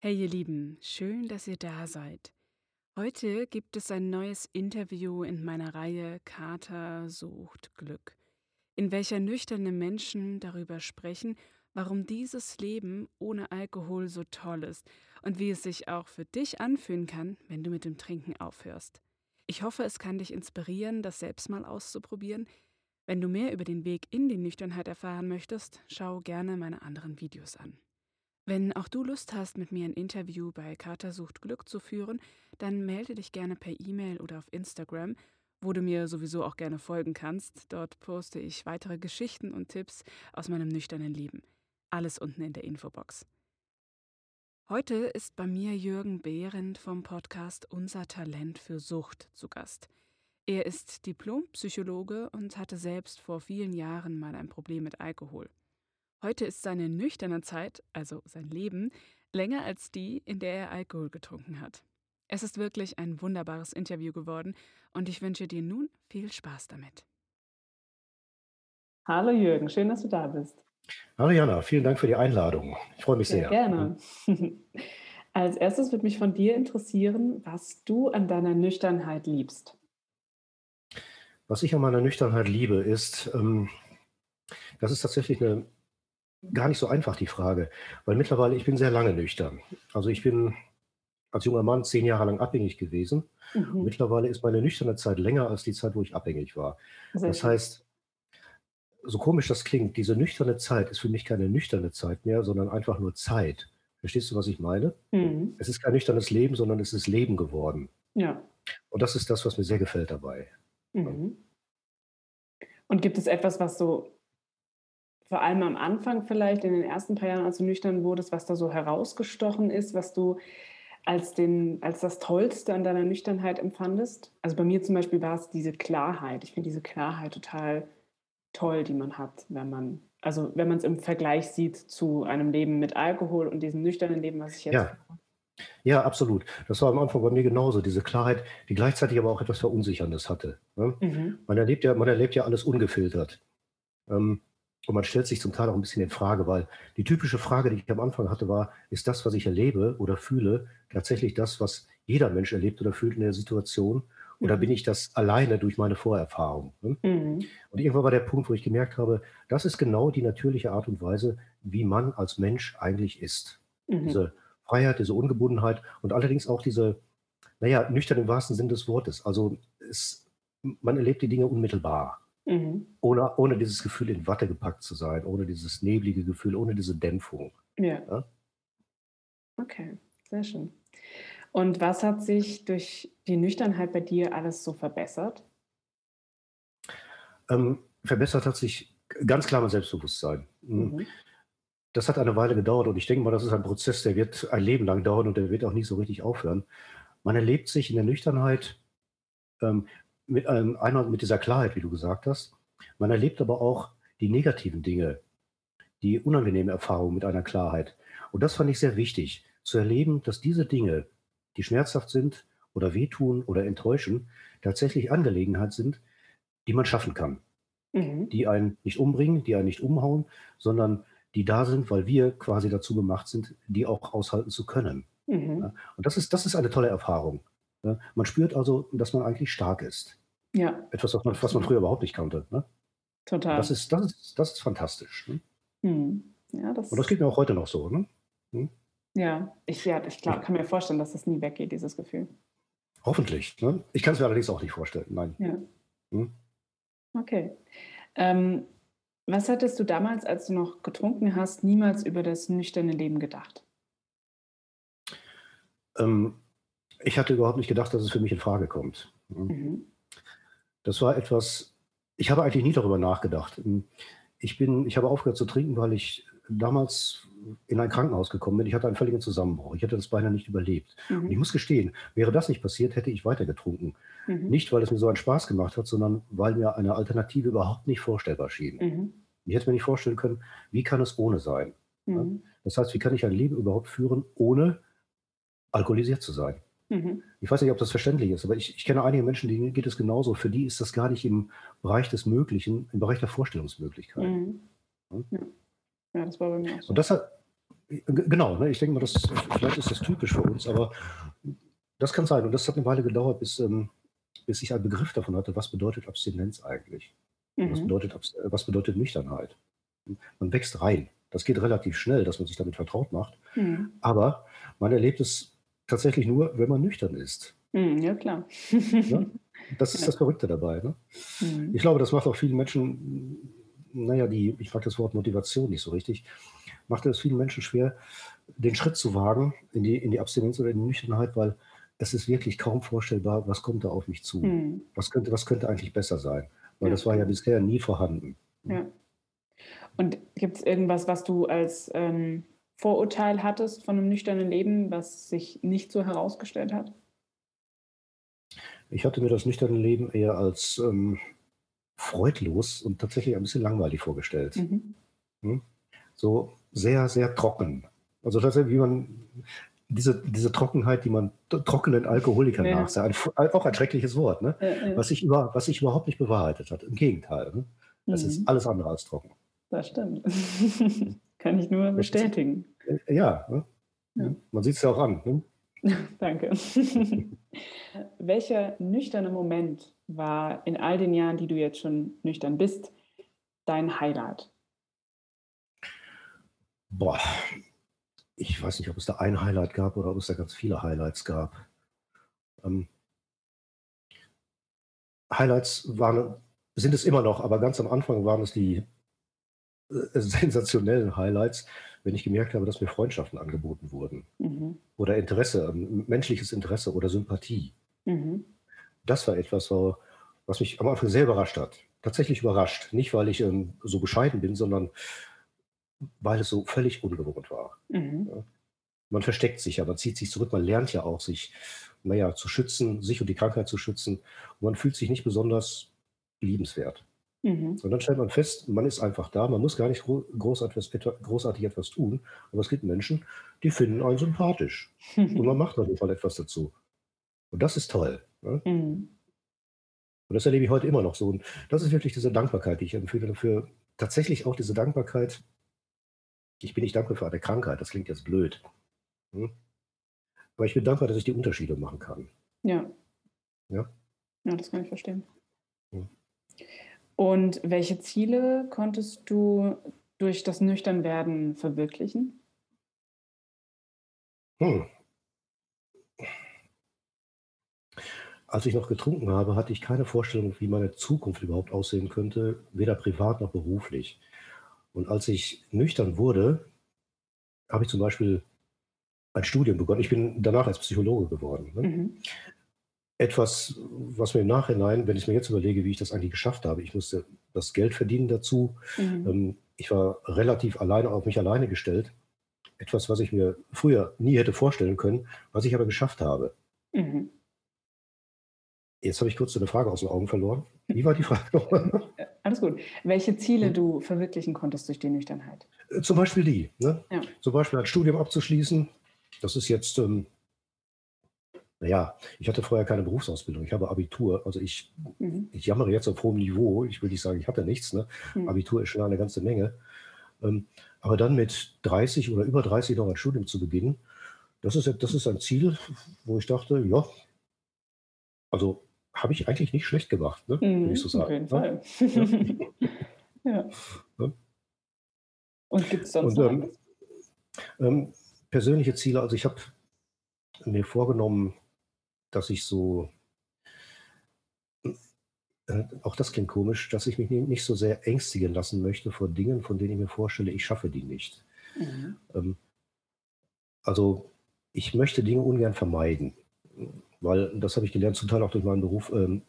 Hey ihr Lieben, schön, dass ihr da seid. Heute gibt es ein neues Interview in meiner Reihe Kater sucht Glück, in welcher nüchterne Menschen darüber sprechen, warum dieses Leben ohne Alkohol so toll ist und wie es sich auch für dich anfühlen kann, wenn du mit dem Trinken aufhörst. Ich hoffe, es kann dich inspirieren, das selbst mal auszuprobieren. Wenn du mehr über den Weg in die Nüchternheit erfahren möchtest, schau gerne meine anderen Videos an. Wenn auch du Lust hast, mit mir ein Interview bei Kater sucht Glück zu führen, dann melde dich gerne per E-Mail oder auf Instagram, wo du mir sowieso auch gerne folgen kannst. Dort poste ich weitere Geschichten und Tipps aus meinem nüchternen Leben. Alles unten in der Infobox. Heute ist bei mir Jürgen Behrendt vom Podcast Unser Talent für Sucht zu Gast. Er ist Diplompsychologe und hatte selbst vor vielen Jahren mal ein Problem mit Alkohol. Heute ist seine nüchterne Zeit, also sein Leben, länger als die, in der er Alkohol getrunken hat. Es ist wirklich ein wunderbares Interview geworden und ich wünsche dir nun viel Spaß damit. Hallo Jürgen, schön, dass du da bist. Hallo Jana, vielen Dank für die Einladung. Ich freue mich sehr. sehr. Gerne. Als erstes würde mich von dir interessieren, was du an deiner Nüchternheit liebst. Was ich an meiner Nüchternheit liebe, ist, ähm, das ist tatsächlich eine gar nicht so einfach, die Frage. Weil mittlerweile, ich bin sehr lange nüchtern. Also ich bin als junger Mann zehn Jahre lang abhängig gewesen. Mhm. Mittlerweile ist meine nüchterne Zeit länger als die Zeit, wo ich abhängig war. Sehr das heißt, so komisch das klingt, diese nüchterne Zeit ist für mich keine nüchterne Zeit mehr, sondern einfach nur Zeit. Verstehst du, was ich meine? Mhm. Es ist kein nüchternes Leben, sondern es ist Leben geworden. Ja. Und das ist das, was mir sehr gefällt dabei. Mhm. Und gibt es etwas, was so vor allem am Anfang vielleicht, in den ersten paar Jahren, als du nüchtern wurdest, was da so herausgestochen ist, was du als, den, als das Tollste an deiner Nüchternheit empfandest? Also bei mir zum Beispiel war es diese Klarheit. Ich finde diese Klarheit total toll, die man hat, wenn man, also wenn man es im Vergleich sieht zu einem Leben mit Alkohol und diesem nüchternen Leben, was ich jetzt ja. Ja, absolut. Das war am Anfang bei mir genauso, diese Klarheit, die gleichzeitig aber auch etwas Verunsicherndes hatte. Ne? Mhm. Man, erlebt ja, man erlebt ja alles ungefiltert. Ähm, und man stellt sich zum Teil auch ein bisschen in Frage, weil die typische Frage, die ich am Anfang hatte, war, ist das, was ich erlebe oder fühle, tatsächlich das, was jeder Mensch erlebt oder fühlt in der Situation? Oder mhm. bin ich das alleine durch meine Vorerfahrung? Ne? Mhm. Und irgendwann war der Punkt, wo ich gemerkt habe, das ist genau die natürliche Art und Weise, wie man als Mensch eigentlich ist. Mhm. Diese Freiheit, diese Ungebundenheit und allerdings auch diese, naja, nüchtern im wahrsten Sinne des Wortes. Also es, man erlebt die Dinge unmittelbar. Mhm. Ohne, ohne dieses Gefühl in Watte gepackt zu sein, ohne dieses neblige Gefühl, ohne diese Dämpfung. Ja. ja? Okay, sehr schön. Und was hat sich durch die Nüchternheit bei dir alles so verbessert? Ähm, verbessert hat sich ganz klar mein Selbstbewusstsein. Mhm. mhm. Das hat eine Weile gedauert und ich denke mal, das ist ein Prozess, der wird ein Leben lang dauern und der wird auch nicht so richtig aufhören. Man erlebt sich in der Nüchternheit ähm, mit, ähm, einmal mit dieser Klarheit, wie du gesagt hast. Man erlebt aber auch die negativen Dinge, die unangenehmen Erfahrungen mit einer Klarheit. Und das fand ich sehr wichtig, zu erleben, dass diese Dinge, die schmerzhaft sind oder wehtun oder enttäuschen, tatsächlich Angelegenheit sind, die man schaffen kann. Mhm. Die einen nicht umbringen, die einen nicht umhauen, sondern die da sind, weil wir quasi dazu gemacht sind, die auch aushalten zu können. Mhm. Und das ist, das ist eine tolle Erfahrung. Ja, man spürt also, dass man eigentlich stark ist. Ja. Etwas, was man, was man früher überhaupt nicht kannte. Ne? Total. Das ist, das ist, das ist fantastisch. Ne? Hm. Ja, das Und das geht mir auch heute noch so. Ne? Hm? Ja, ich, ja, ich glaub, kann mir vorstellen, dass das nie weggeht, dieses Gefühl. Hoffentlich. Ne? Ich kann es mir allerdings auch nicht vorstellen. Nein. Ja. Hm? Okay. Ähm, was hattest du damals, als du noch getrunken hast, niemals über das nüchterne Leben gedacht? Ähm, ich hatte überhaupt nicht gedacht, dass es für mich in Frage kommt. Hm? Mhm. Das war etwas, ich habe eigentlich nie darüber nachgedacht. Ich bin, ich habe aufgehört zu trinken, weil ich damals in ein Krankenhaus gekommen bin. Ich hatte einen völligen Zusammenbruch. Ich hätte das beinahe nicht überlebt. Mhm. Und ich muss gestehen, wäre das nicht passiert, hätte ich weiter getrunken. Mhm. Nicht, weil es mir so einen Spaß gemacht hat, sondern weil mir eine Alternative überhaupt nicht vorstellbar schien. Mhm. Ich hätte mir nicht vorstellen können, wie kann es ohne sein? Mhm. Das heißt, wie kann ich ein Leben überhaupt führen, ohne alkoholisiert zu sein? Mhm. Ich weiß nicht, ob das verständlich ist, aber ich, ich, kenne einige Menschen, denen geht es genauso. Für die ist das gar nicht im Bereich des Möglichen, im Bereich der Vorstellungsmöglichkeiten. Mhm. Ja. ja. das war bei mir auch so. Und das hat, genau, ne? ich denke mal, das, vielleicht ist das typisch für uns, aber das kann sein. Und das hat eine Weile gedauert, bis, ähm, bis ich einen Begriff davon hatte, was bedeutet Abstinenz eigentlich? Mhm. Was, bedeutet, was bedeutet Nüchternheit? Man wächst rein. Das geht relativ schnell, dass man sich damit vertraut macht. Mhm. Aber man erlebt es tatsächlich nur, wenn man nüchtern ist. Mhm, ja, klar. ja? Das ist ja. das Verrückte dabei. Ne? Mhm. Ich glaube, das macht auch vielen Menschen, naja, die, ich mag das Wort Motivation nicht so richtig, macht es vielen Menschen schwer, den Schritt zu wagen in die, in die Abstinenz oder in die Nüchternheit, weil es ist wirklich kaum vorstellbar, was kommt da auf mich zu. Mhm. Was, könnte, was könnte eigentlich besser sein? Weil ja. das war ja bisher nie vorhanden. Ja. Und gibt es irgendwas, was du als ähm, Vorurteil hattest von einem nüchternen Leben, was sich nicht so herausgestellt hat? Ich hatte mir das nüchterne Leben eher als ähm, freudlos und tatsächlich ein bisschen langweilig vorgestellt. Mhm. Hm? So sehr, sehr trocken. Also tatsächlich, wie man diese, diese Trockenheit, die man trockenen Alkoholikern ja. nachsagt, auch ein schreckliches Wort, ne? Ja, ja. Was, sich über, was sich überhaupt nicht bewahrheitet hat. Im Gegenteil. Ne? Das mhm. ist alles andere als trocken. Das stimmt. Kann ich nur bestätigen. Ja, ne? ja. man sieht es ja auch an. Ne? Danke. Welcher nüchterne Moment war in all den Jahren, die du jetzt schon nüchtern bist, dein Highlight? Boah, ich weiß nicht, ob es da ein Highlight gab oder ob es da ganz viele Highlights gab. Ähm, Highlights waren, sind es immer noch, aber ganz am Anfang waren es die sensationellen Highlights, wenn ich gemerkt habe, dass mir Freundschaften angeboten wurden. Mhm. Oder Interesse, ähm, menschliches Interesse oder Sympathie. Mhm. Das war etwas, was mich am Anfang sehr überrascht hat. Tatsächlich überrascht. Nicht, weil ich ähm, so bescheiden bin, sondern weil es so völlig ungewohnt war. Mhm. Ja. Man versteckt sich ja, man zieht sich zurück, man lernt ja auch, sich naja, zu schützen, sich und die Krankheit zu schützen. Und man fühlt sich nicht besonders liebenswert. Mhm. Und dann stellt man fest, man ist einfach da, man muss gar nicht großartig, großartig etwas tun, aber es gibt Menschen, die finden einen sympathisch. und man macht auf jeden Fall etwas dazu. Und das ist toll. Ne? Mhm. Und das erlebe ich heute immer noch so. Und das ist wirklich diese Dankbarkeit, die ich empfehle dafür. Tatsächlich auch diese Dankbarkeit. Ich bin nicht dankbar für eine Krankheit, das klingt jetzt blöd. Hm? Aber ich bin dankbar, dass ich die Unterschiede machen kann. Ja. Ja, ja das kann ich verstehen. Hm. Und welche Ziele konntest du durch das Nüchternwerden verwirklichen? Hm. Als ich noch getrunken habe, hatte ich keine Vorstellung, wie meine Zukunft überhaupt aussehen könnte, weder privat noch beruflich. Und als ich nüchtern wurde, habe ich zum Beispiel ein Studium begonnen. Ich bin danach als Psychologe geworden. Ne? Mhm etwas, was mir im Nachhinein, wenn ich mir jetzt überlege, wie ich das eigentlich geschafft habe, ich musste das Geld verdienen dazu. Mhm. Ähm, ich war relativ alleine auf mich alleine gestellt. Etwas, was ich mir früher nie hätte vorstellen können, was ich aber geschafft habe. Mhm. Jetzt habe ich kurz eine Frage aus den Augen verloren. Wie war die Frage äh, Alles gut. Welche Ziele hm. du verwirklichen konntest durch die Nüchternheit? Äh, zum Beispiel die. Ne? Ja. Zum Beispiel ein Studium abzuschließen. Das ist jetzt ähm, naja, ich hatte vorher keine Berufsausbildung. Ich habe Abitur. Also ich, mhm. ich jammere jetzt auf hohem Niveau. Ich will nicht sagen, ich hatte nichts. Ne? Mhm. Abitur ist schon eine ganze Menge. Ähm, aber dann mit 30 oder über 30 noch ein Studium zu beginnen, das ist, das ist ein Ziel, wo ich dachte, ja, also habe ich eigentlich nicht schlecht gemacht, ne? Mhm, will ich so sagen. Auf jeden ne? Fall. ja. ja. Und gibt es sonst Und, ähm, ähm, persönliche Ziele, also ich habe mir vorgenommen, dass ich so, äh, auch das klingt komisch, dass ich mich nicht so sehr ängstigen lassen möchte vor Dingen, von denen ich mir vorstelle, ich schaffe die nicht. Mhm. Ähm, also ich möchte Dinge ungern vermeiden, weil das habe ich gelernt, zum Teil auch durch meinen Beruf. Ähm,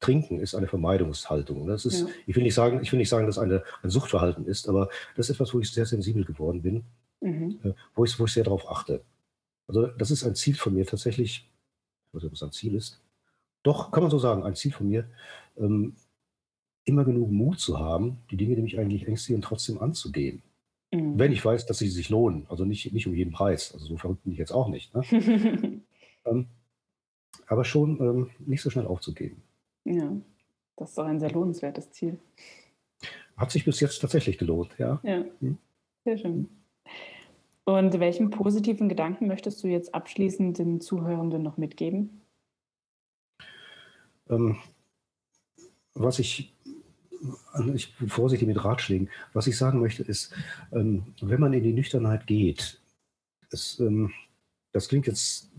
Trinken ist eine Vermeidungshaltung. Das ist, ja. ich, will nicht sagen, ich will nicht sagen, dass eine, ein Suchtverhalten ist, aber das ist etwas, wo ich sehr sensibel geworden bin, mhm. äh, wo, ich, wo ich sehr darauf achte. Also das ist ein Ziel von mir tatsächlich, weiß nicht, ob es ein Ziel ist. Doch, kann man so sagen, ein Ziel von mir, ähm, immer genug Mut zu haben, die Dinge, die mich eigentlich ängstigen, trotzdem anzugehen. Mhm. Wenn ich weiß, dass sie sich lohnen. Also nicht, nicht um jeden Preis. Also so verrückt bin ich jetzt auch nicht. Ne? ähm, aber schon ähm, nicht so schnell aufzugeben. Ja, das ist doch ein sehr lohnenswertes Ziel. Hat sich bis jetzt tatsächlich gelohnt, ja. Ja, hm? sehr schön. Und welchen positiven Gedanken möchtest du jetzt abschließend den Zuhörenden noch mitgeben? Ähm, was ich, also ich bin vorsichtig mit Ratschlägen, was ich sagen möchte ist, ähm, wenn man in die Nüchternheit geht, es, ähm, das klingt jetzt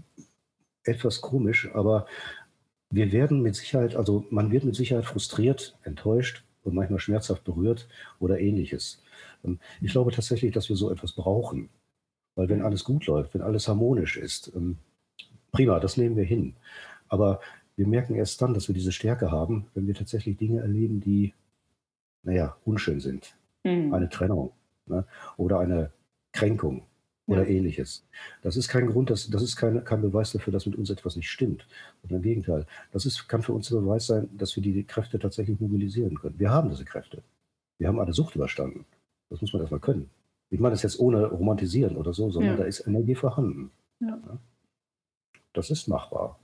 etwas komisch, aber wir werden mit Sicherheit, also man wird mit Sicherheit frustriert, enttäuscht und manchmal schmerzhaft berührt oder ähnliches. Ähm, ich glaube tatsächlich, dass wir so etwas brauchen. Weil wenn alles gut läuft, wenn alles harmonisch ist, ähm, prima, das nehmen wir hin. Aber wir merken erst dann, dass wir diese Stärke haben, wenn wir tatsächlich Dinge erleben, die, naja, unschön sind. Mhm. Eine Trennung ne? oder eine Kränkung oder ja. ähnliches. Das ist kein Grund, das, das ist kein, kein Beweis dafür, dass mit uns etwas nicht stimmt. Sondern im Gegenteil. Das ist, kann für uns der Beweis sein, dass wir die Kräfte tatsächlich mobilisieren können. Wir haben diese Kräfte. Wir haben eine Sucht überstanden. Das muss man erstmal können. Ich meine das jetzt ohne romantisieren oder so, sondern ja. da ist Energie vorhanden. Ja. Das ist machbar.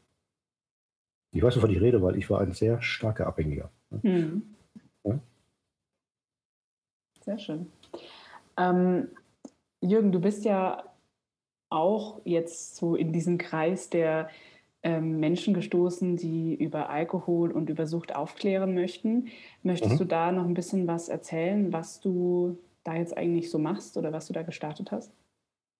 Ich weiß, wovon ich rede, weil ich war ein sehr starker Abhängiger. Mhm. Ja? Sehr schön. Ähm, Jürgen, du bist ja auch jetzt so in diesen Kreis der ähm, Menschen gestoßen, die über Alkohol und über Sucht aufklären möchten. Möchtest mhm. du da noch ein bisschen was erzählen, was du da jetzt eigentlich so machst oder was du da gestartet hast?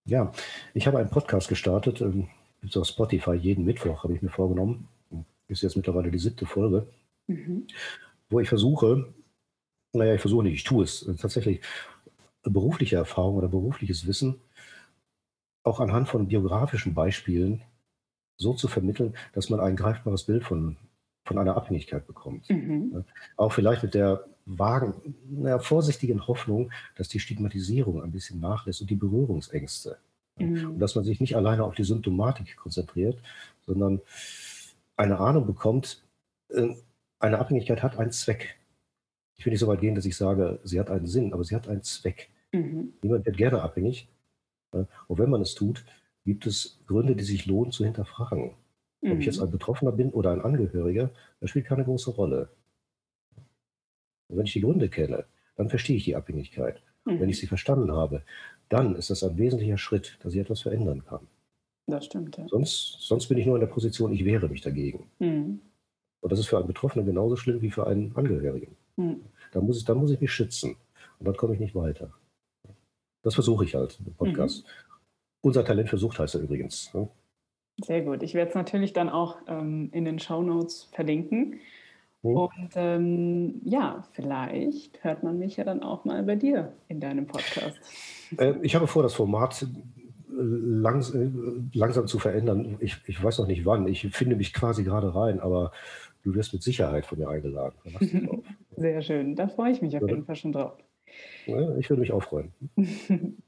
Ja, ich habe einen Podcast gestartet, ähm, so auf Spotify jeden Mittwoch habe ich mir vorgenommen. Ist jetzt mittlerweile die siebte Folge, mhm. wo ich versuche, naja, ich versuche nicht, ich tue es tatsächlich, berufliche Erfahrung oder berufliches Wissen auch anhand von biografischen Beispielen so zu vermitteln, dass man ein greifbares Bild von, von einer Abhängigkeit bekommt. Mhm. Auch vielleicht mit der vagen, naja, vorsichtigen Hoffnung, dass die Stigmatisierung ein bisschen nachlässt und die Berührungsängste. Mhm. Und dass man sich nicht alleine auf die Symptomatik konzentriert, sondern eine Ahnung bekommt, äh, eine Abhängigkeit hat einen Zweck. Ich will nicht so weit gehen, dass ich sage, sie hat einen Sinn, aber sie hat einen Zweck. Mhm. Niemand wird gerne abhängig. Und wenn man es tut, gibt es Gründe, die sich lohnen zu hinterfragen. Mhm. Ob ich jetzt mhm. ein Betroffener bin oder ein Angehöriger, das spielt keine große Rolle. Und wenn ich die Gründe kenne, dann verstehe ich die Abhängigkeit. Mhm. Wenn ich sie verstanden habe, dann ist das ein wesentlicher Schritt, dass ich etwas verändern kann. Das stimmt. Ja. Sonst, sonst bin ich nur in der Position, ich wehre mich dagegen. Mhm. Und das ist für einen Betroffenen genauso schlimm wie für einen Angehörigen. Mhm. Da, muss ich, muss ich mich schützen. Und dann komme ich nicht weiter. Das versuche ich halt im Podcast. Mhm. Unser Talent für Sucht heißt er übrigens. Ja. Sehr gut. Ich werde es natürlich dann auch ähm, in den Show Notes verlinken. Mhm. Und ähm, ja, vielleicht hört man mich ja dann auch mal bei dir in deinem Podcast. Äh, ich habe vor, das Format langs äh, langsam zu verändern. Ich, ich weiß noch nicht wann. Ich finde mich quasi gerade rein, aber du wirst mit Sicherheit von mir eingeladen. Sehr schön. Da freue ich mich auf jeden Fall schon drauf. Ja, ich würde mich auch freuen.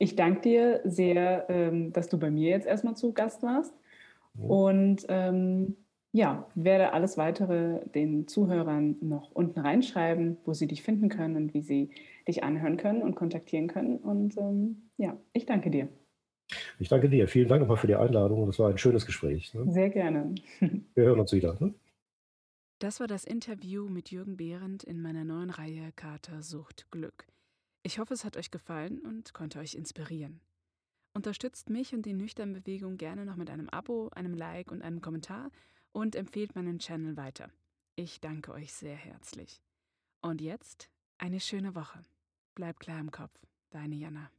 Ich danke dir sehr, ähm, dass du bei mir jetzt erstmal zu Gast warst. Und ähm, ja, werde alles weitere den Zuhörern noch unten reinschreiben, wo sie dich finden können und wie sie dich anhören können und kontaktieren können. Und ähm, ja, ich danke dir. Ich danke dir. Vielen Dank nochmal für die Einladung. Das war ein schönes Gespräch. Ne? Sehr gerne. Wir hören uns wieder. Ne? Das war das Interview mit Jürgen Behrendt in meiner neuen Reihe Kater sucht Glück. Ich hoffe, es hat euch gefallen und konnte euch inspirieren. Unterstützt mich und die Nüchtern-Bewegung gerne noch mit einem Abo, einem Like und einem Kommentar und empfehlt meinen Channel weiter. Ich danke euch sehr herzlich. Und jetzt eine schöne Woche. Bleib klar im Kopf. Deine Jana.